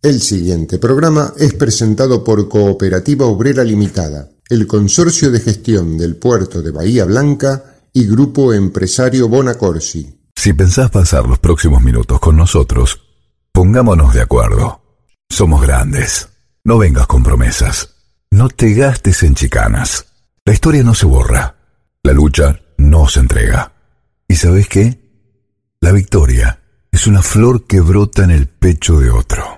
El siguiente programa es presentado por Cooperativa Obrera Limitada, el Consorcio de Gestión del Puerto de Bahía Blanca y Grupo Empresario Bonacorsi. Si pensás pasar los próximos minutos con nosotros, pongámonos de acuerdo. Somos grandes. No vengas con promesas. No te gastes en chicanas. La historia no se borra. La lucha no se entrega. ¿Y sabes qué? La victoria es una flor que brota en el pecho de otro.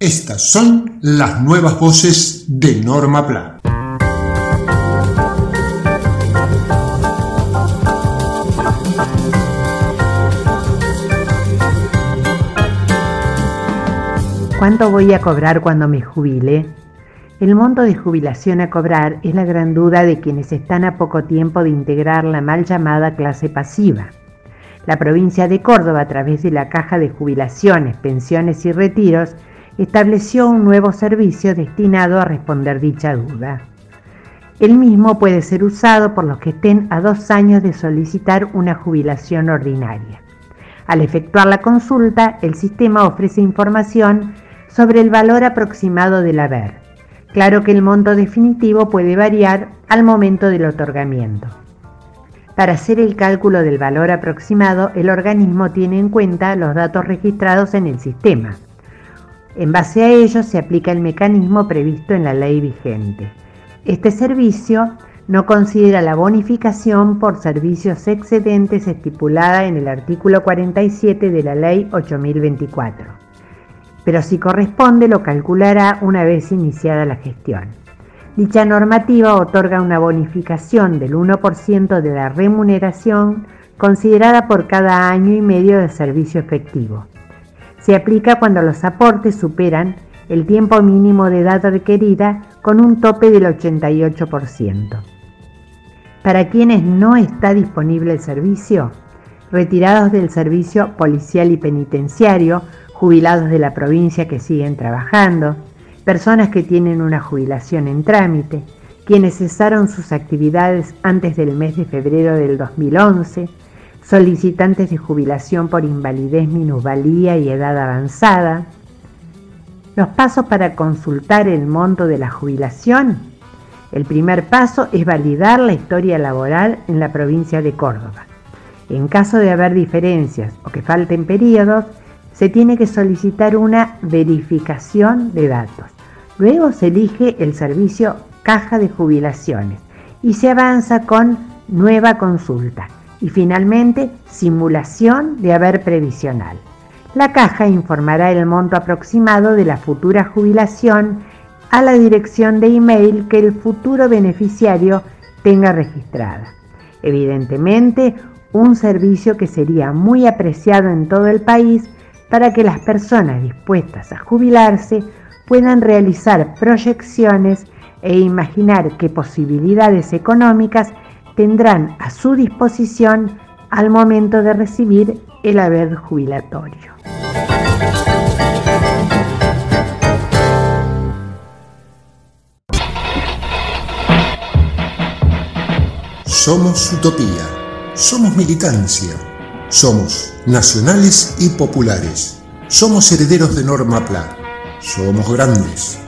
Estas son las nuevas voces de Norma Pla. ¿Cuánto voy a cobrar cuando me jubile? El monto de jubilación a cobrar es la gran duda de quienes están a poco tiempo de integrar la mal llamada clase pasiva. La provincia de Córdoba, a través de la Caja de Jubilaciones, Pensiones y Retiros, estableció un nuevo servicio destinado a responder dicha duda. El mismo puede ser usado por los que estén a dos años de solicitar una jubilación ordinaria. Al efectuar la consulta, el sistema ofrece información sobre el valor aproximado del haber. Claro que el monto definitivo puede variar al momento del otorgamiento. Para hacer el cálculo del valor aproximado, el organismo tiene en cuenta los datos registrados en el sistema. En base a ello se aplica el mecanismo previsto en la ley vigente. Este servicio no considera la bonificación por servicios excedentes estipulada en el artículo 47 de la ley 8024, pero si corresponde lo calculará una vez iniciada la gestión. Dicha normativa otorga una bonificación del 1% de la remuneración considerada por cada año y medio de servicio efectivo se aplica cuando los aportes superan el tiempo mínimo de edad requerida con un tope del 88%. Para quienes no está disponible el servicio, retirados del servicio policial y penitenciario, jubilados de la provincia que siguen trabajando, personas que tienen una jubilación en trámite, quienes cesaron sus actividades antes del mes de febrero del 2011, solicitantes de jubilación por invalidez, minusvalía y edad avanzada. Los pasos para consultar el monto de la jubilación. El primer paso es validar la historia laboral en la provincia de Córdoba. En caso de haber diferencias o que falten periodos, se tiene que solicitar una verificación de datos. Luego se elige el servicio caja de jubilaciones y se avanza con nueva consulta y finalmente simulación de haber previsional. La caja informará el monto aproximado de la futura jubilación a la dirección de email que el futuro beneficiario tenga registrada. Evidentemente, un servicio que sería muy apreciado en todo el país para que las personas dispuestas a jubilarse puedan realizar proyecciones e imaginar qué posibilidades económicas tendrán a su disposición al momento de recibir el haber jubilatorio. Somos utopía, somos militancia, somos nacionales y populares, somos herederos de Norma Pla, somos grandes.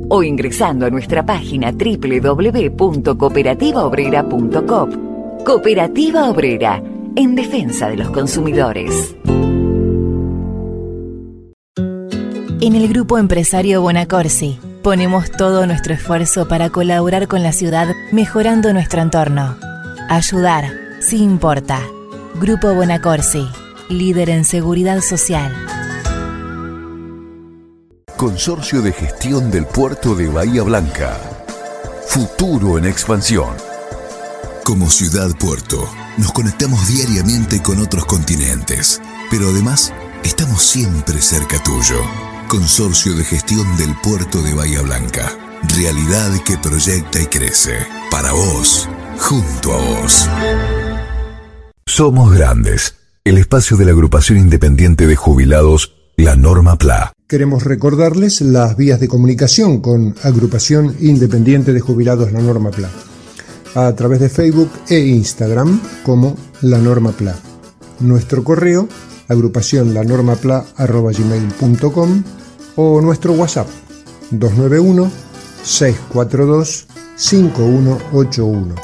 o ingresando a nuestra página www.cooperativaobrera.com. Cooperativa Obrera, en defensa de los consumidores. En el grupo empresario Bonacorsi Ponemos todo nuestro esfuerzo para colaborar con la ciudad mejorando nuestro entorno. Ayudar, sí importa. Grupo Bonacorsi, líder en seguridad social. Consorcio de Gestión del Puerto de Bahía Blanca. Futuro en expansión. Como ciudad puerto, nos conectamos diariamente con otros continentes, pero además estamos siempre cerca tuyo. Consorcio de Gestión del Puerto de Bahía Blanca. Realidad que proyecta y crece. Para vos, junto a vos. Somos Grandes, el espacio de la agrupación independiente de jubilados, la Norma PLA. Queremos recordarles las vías de comunicación con Agrupación Independiente de Jubilados La Norma PLA a través de Facebook e Instagram como La Norma PLA. Nuestro correo agrupación o nuestro WhatsApp 291 642 5181.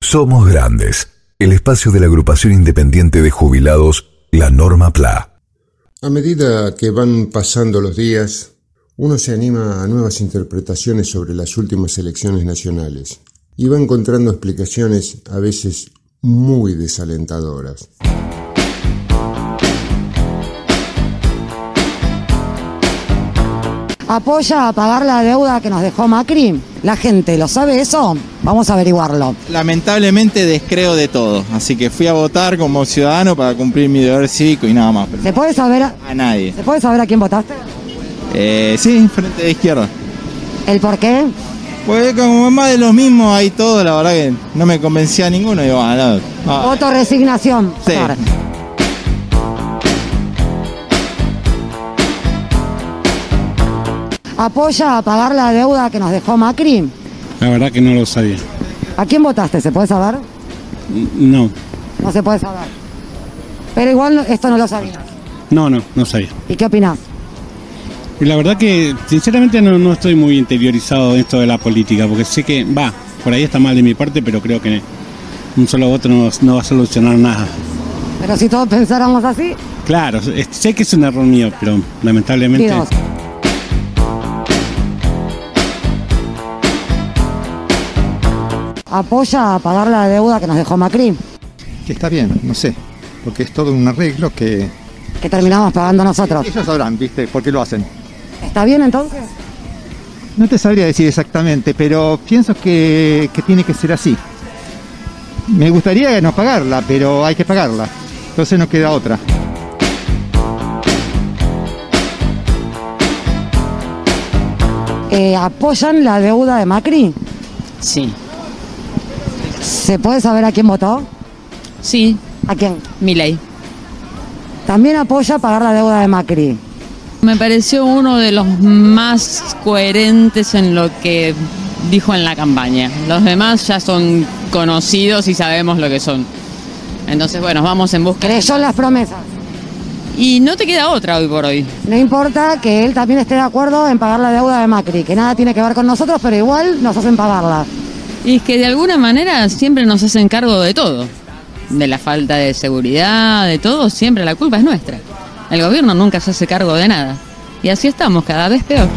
Somos Grandes, el espacio de la agrupación independiente de jubilados, la Norma PLA. A medida que van pasando los días, uno se anima a nuevas interpretaciones sobre las últimas elecciones nacionales y va encontrando explicaciones a veces muy desalentadoras. Apoya a pagar la deuda que nos dejó Macri? ¿La gente lo sabe eso? Vamos a averiguarlo. Lamentablemente descreo de todo, así que fui a votar como ciudadano para cumplir mi deber cívico y nada más. ¿Se puede saber a, A nadie. ¿se puede saber a quién votaste? Eh, sí, frente de izquierda. ¿El por qué? Pues como más de lo mismo hay todo, la verdad que no me convencía a ninguno. Digo, ah, no, ah, Voto resignación. Sí. ¿Apoya a pagar la deuda que nos dejó Macri? La verdad que no lo sabía. ¿A quién votaste? ¿Se puede saber? No, No se puede saber. Pero igual esto no lo sabías. no, no, no sabía. ¿Y qué opinás? Y la verdad que sinceramente no, no estoy muy interiorizado en esto de la política, porque sé que va, por ahí está mal de mi parte, pero creo que un solo voto no, no va a solucionar nada. Pero si todos pensáramos así, Claro, sé que es un error mío, pero lamentablemente... Dios. ¿Apoya a pagar la deuda que nos dejó Macri? que está bien, no sé, porque es todo un arreglo que Que terminamos pagando nosotros. ellos sabrán, ¿viste? ¿Por qué lo hacen? ¿Está bien entonces? No te sabría decir exactamente, pero pienso que, que tiene que ser así. Me gustaría no pagarla, pero hay que pagarla. Entonces no queda otra. Eh, ¿Apoyan la deuda de Macri? Sí. ¿Se puede saber a quién votó? Sí. ¿A quién? Milei. También apoya pagar la deuda de Macri. Me pareció uno de los más coherentes en lo que dijo en la campaña. Los demás ya son conocidos y sabemos lo que son. Entonces, bueno, vamos en busca. Creyó las promesas. Y no te queda otra hoy por hoy. No importa que él también esté de acuerdo en pagar la deuda de Macri, que nada tiene que ver con nosotros, pero igual nos hacen pagarla. Y es que de alguna manera siempre nos hacen cargo de todo. De la falta de seguridad, de todo, siempre la culpa es nuestra. El gobierno nunca se hace cargo de nada. Y así estamos, cada vez peor.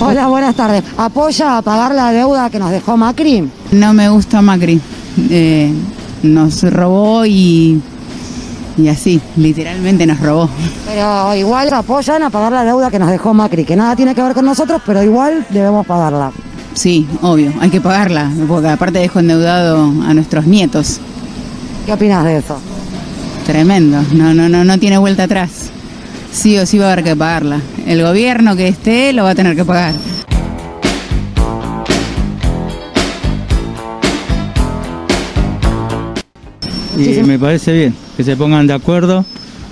Hola, buenas tardes. ¿Apoya a pagar la deuda que nos dejó Macri? No me gusta Macri. Eh, nos robó y, y así, literalmente nos robó. Pero igual apoyan a pagar la deuda que nos dejó Macri, que nada tiene que ver con nosotros, pero igual debemos pagarla. Sí, obvio, hay que pagarla, porque aparte dejo endeudado a nuestros nietos. ¿Qué opinas de eso? Tremendo, no, no, no, no tiene vuelta atrás. Sí o sí va a haber que pagarla. El gobierno que esté lo va a tener que pagar. Y me parece bien que se pongan de acuerdo,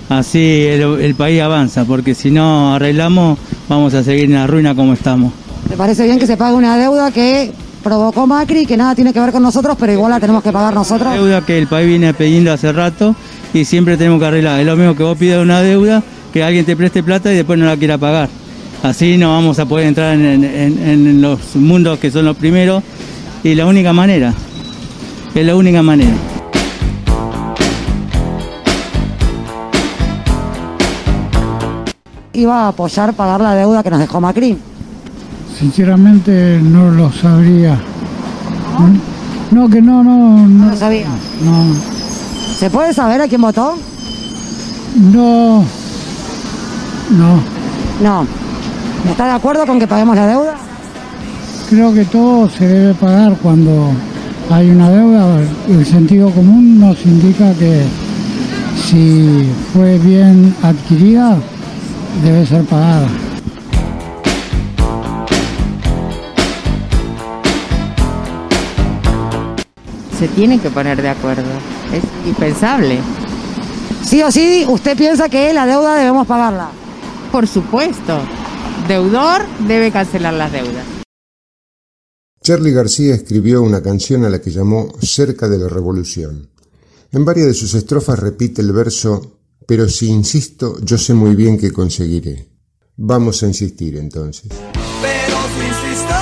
así el, el país avanza, porque si no arreglamos vamos a seguir en la ruina como estamos. ¿Te parece bien que se pague una deuda que provocó Macri, que nada tiene que ver con nosotros, pero igual la tenemos que pagar nosotros? Deuda que el país viene pidiendo hace rato y siempre tenemos que arreglar. Es lo mismo que vos pidas una deuda, que alguien te preste plata y después no la quiera pagar. Así no vamos a poder entrar en, en- en- en los mundos que son los primeros y la única manera, es la única manera. Iba a apoyar pagar la deuda que nos dejó Macri. Sinceramente no lo sabría. No, que no, no. No lo sabía. No, ¿Se puede saber a quién votó? no. No. No. ¿Está de acuerdo con que paguemos la deuda? Creo que todo se debe pagar cuando hay una deuda. El sentido común nos indica que si fue bien adquirida, debe ser pagada. Se tienen que poner de acuerdo. Es indispensable. Sí o sí, usted piensa que la deuda debemos pagarla. Por supuesto. Deudor debe cancelar las deudas. Charlie García escribió una canción a la que llamó Cerca de la Revolución. En varias de sus estrofas repite el verso Pero si insisto, yo sé muy bien que conseguiré. Vamos a insistir entonces. Pero si insisto,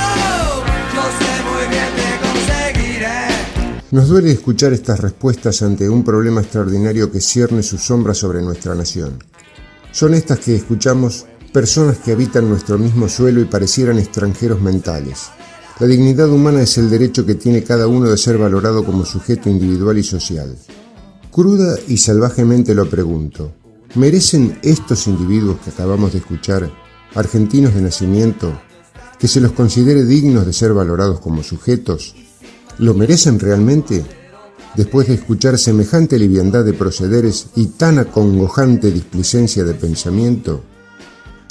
yo sé muy bien que conseguiré. Nos duele escuchar estas respuestas ante un problema extraordinario que cierne su sombra sobre nuestra nación. Son estas que escuchamos personas que habitan nuestro mismo suelo y parecieran extranjeros mentales. La dignidad humana es el derecho que tiene cada uno de ser valorado como sujeto individual y social. Cruda y salvajemente lo pregunto, ¿merecen estos individuos que acabamos de escuchar, argentinos de nacimiento, que se los considere dignos de ser valorados como sujetos? ¿Lo merecen realmente? Después de escuchar semejante liviandad de procederes y tan acongojante displicencia de pensamiento,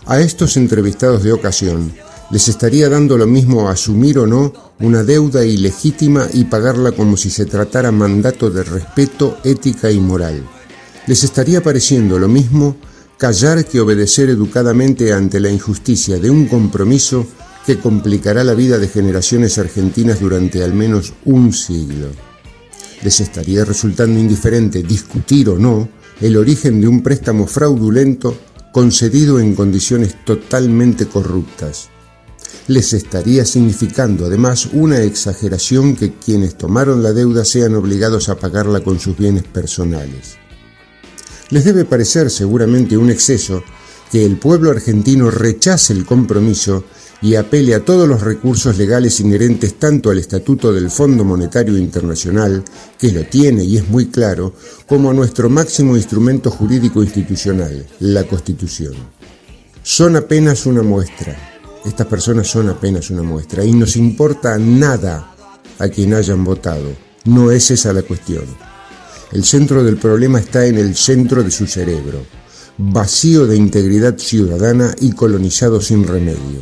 a estos entrevistados de ocasión les estaría dando lo mismo asumir o no una deuda ilegítima y pagarla como si se tratara mandato de respeto, ética y moral. Les estaría pareciendo lo mismo callar que obedecer educadamente ante la injusticia de un compromiso que complicará la vida de generaciones argentinas durante al menos un siglo. Les estaría resultando indiferente discutir o no el origen de un préstamo fraudulento concedido en condiciones totalmente corruptas les estaría significando además una exageración que quienes tomaron la deuda sean obligados a pagarla con sus bienes personales. Les debe parecer seguramente un exceso que el pueblo argentino rechace el compromiso y apele a todos los recursos legales inherentes tanto al Estatuto del Fondo Monetario Internacional, que lo tiene y es muy claro, como a nuestro máximo instrumento jurídico institucional, la Constitución. Son apenas una muestra, estas personas son apenas una muestra y nos importa nada a quien hayan votado. No es esa la cuestión. El centro del problema está en el centro de su cerebro, vacío de integridad ciudadana y colonizado sin remedio.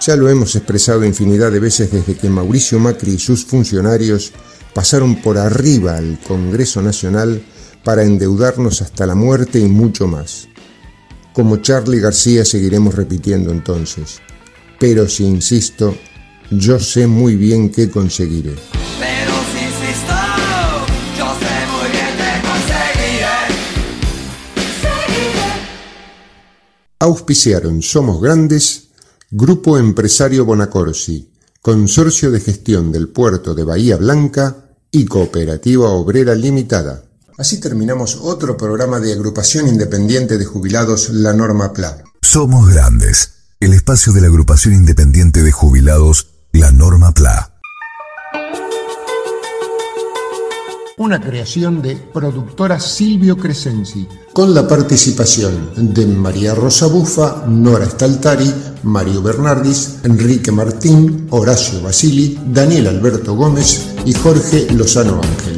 Ya lo hemos expresado infinidad de veces desde que Mauricio Macri y sus funcionarios pasaron por arriba al Congreso Nacional para endeudarnos hasta la muerte y mucho más. Como Charlie García seguiremos repitiendo entonces. Pero si insisto, yo sé muy bien qué conseguiré. Pero si insisto, yo sé muy bien que conseguiré. Seguiré. Auspiciaron Somos Grandes, Grupo Empresario Bonacorsi, Consorcio de Gestión del Puerto de Bahía Blanca y Cooperativa Obrera Limitada. Así terminamos otro programa de agrupación independiente de jubilados La Norma PLA. Somos Grandes, el espacio de la agrupación independiente de jubilados La Norma PLA. Una creación de productora Silvio Crescenzi, con la participación de María Rosa Bufa, Nora Staltari, Mario Bernardis, Enrique Martín, Horacio Basili, Daniel Alberto Gómez y Jorge Lozano Ángel.